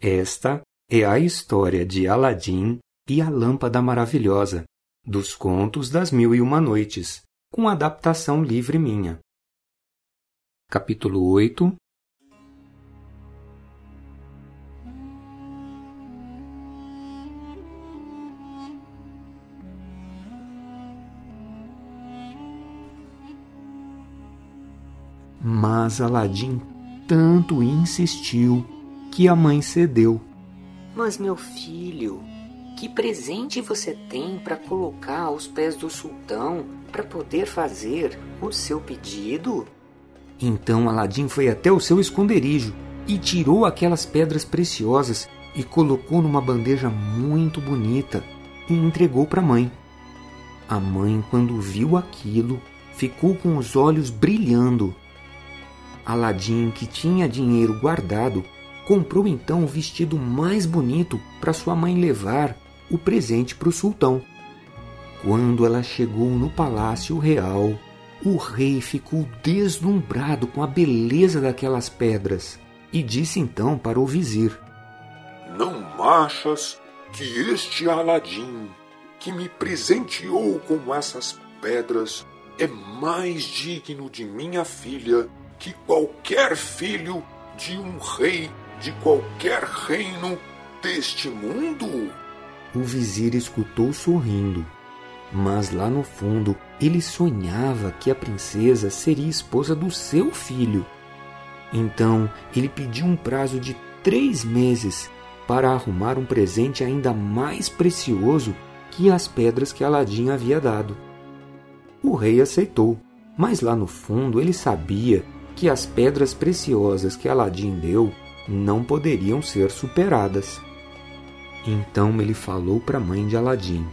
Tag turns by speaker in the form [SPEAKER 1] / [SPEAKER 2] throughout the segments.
[SPEAKER 1] Esta é a história de Aladim e a Lâmpada Maravilhosa, dos Contos das Mil e Uma Noites, com adaptação livre minha. Capítulo 8 Mas Aladim tanto insistiu que a mãe cedeu.
[SPEAKER 2] Mas, meu filho, que presente você tem para colocar aos pés do sultão para poder fazer o seu pedido?
[SPEAKER 1] Então Aladim foi até o seu esconderijo e tirou aquelas pedras preciosas e colocou numa bandeja muito bonita e entregou para a mãe. A mãe, quando viu aquilo, ficou com os olhos brilhando. Aladim, que tinha dinheiro guardado, comprou então o vestido mais bonito para sua mãe levar o presente para o sultão. Quando ela chegou no palácio real, o rei ficou deslumbrado com a beleza daquelas pedras e disse então para o vizir:
[SPEAKER 3] Não achas que este Aladim, que me presenteou com essas pedras, é mais digno de minha filha que qualquer filho de um rei de qualquer reino deste mundo?
[SPEAKER 1] O vizir escutou sorrindo, mas lá no fundo ele sonhava que a princesa seria esposa do seu filho. Então ele pediu um prazo de três meses para arrumar um presente ainda mais precioso que as pedras que Aladim havia dado. O rei aceitou, mas lá no fundo ele sabia que as pedras preciosas que Aladim deu não poderiam ser superadas. Então ele falou para a mãe de Aladim: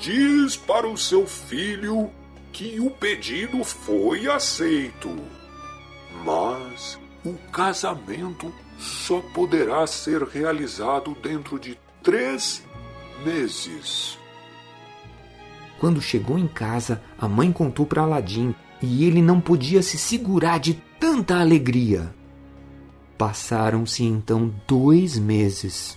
[SPEAKER 3] Diz para o seu filho que o pedido foi aceito, mas o casamento só poderá ser realizado dentro de três meses.
[SPEAKER 1] Quando chegou em casa, a mãe contou para Aladim e ele não podia se segurar de tanta alegria. Passaram-se então dois meses,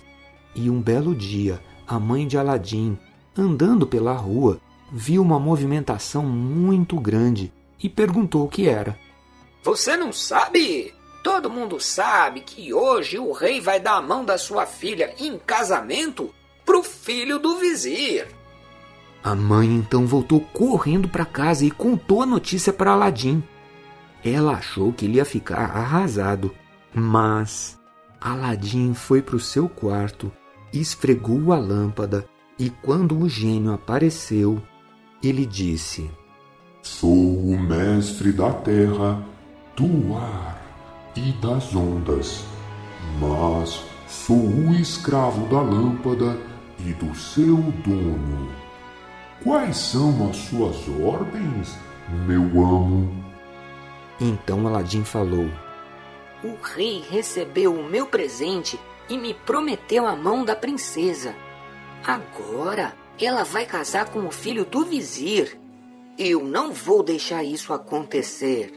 [SPEAKER 1] e um belo dia a mãe de Aladim, andando pela rua, viu uma movimentação muito grande e perguntou o que era.
[SPEAKER 2] Você não sabe? Todo mundo sabe que hoje o rei vai dar a mão da sua filha em casamento pro filho do vizir.
[SPEAKER 1] A mãe então voltou correndo para casa e contou a notícia para Aladim. Ela achou que ele ia ficar arrasado, mas Aladim foi para o seu quarto, esfregou a lâmpada e quando o gênio apareceu, ele disse:
[SPEAKER 3] Sou o mestre da terra, do ar e das ondas, mas sou o escravo da lâmpada e do seu dono. Quais são as suas ordens, meu amo?
[SPEAKER 1] Então Aladim falou:
[SPEAKER 2] O rei recebeu o meu presente e me prometeu a mão da princesa. Agora ela vai casar com o filho do vizir. Eu não vou deixar isso acontecer.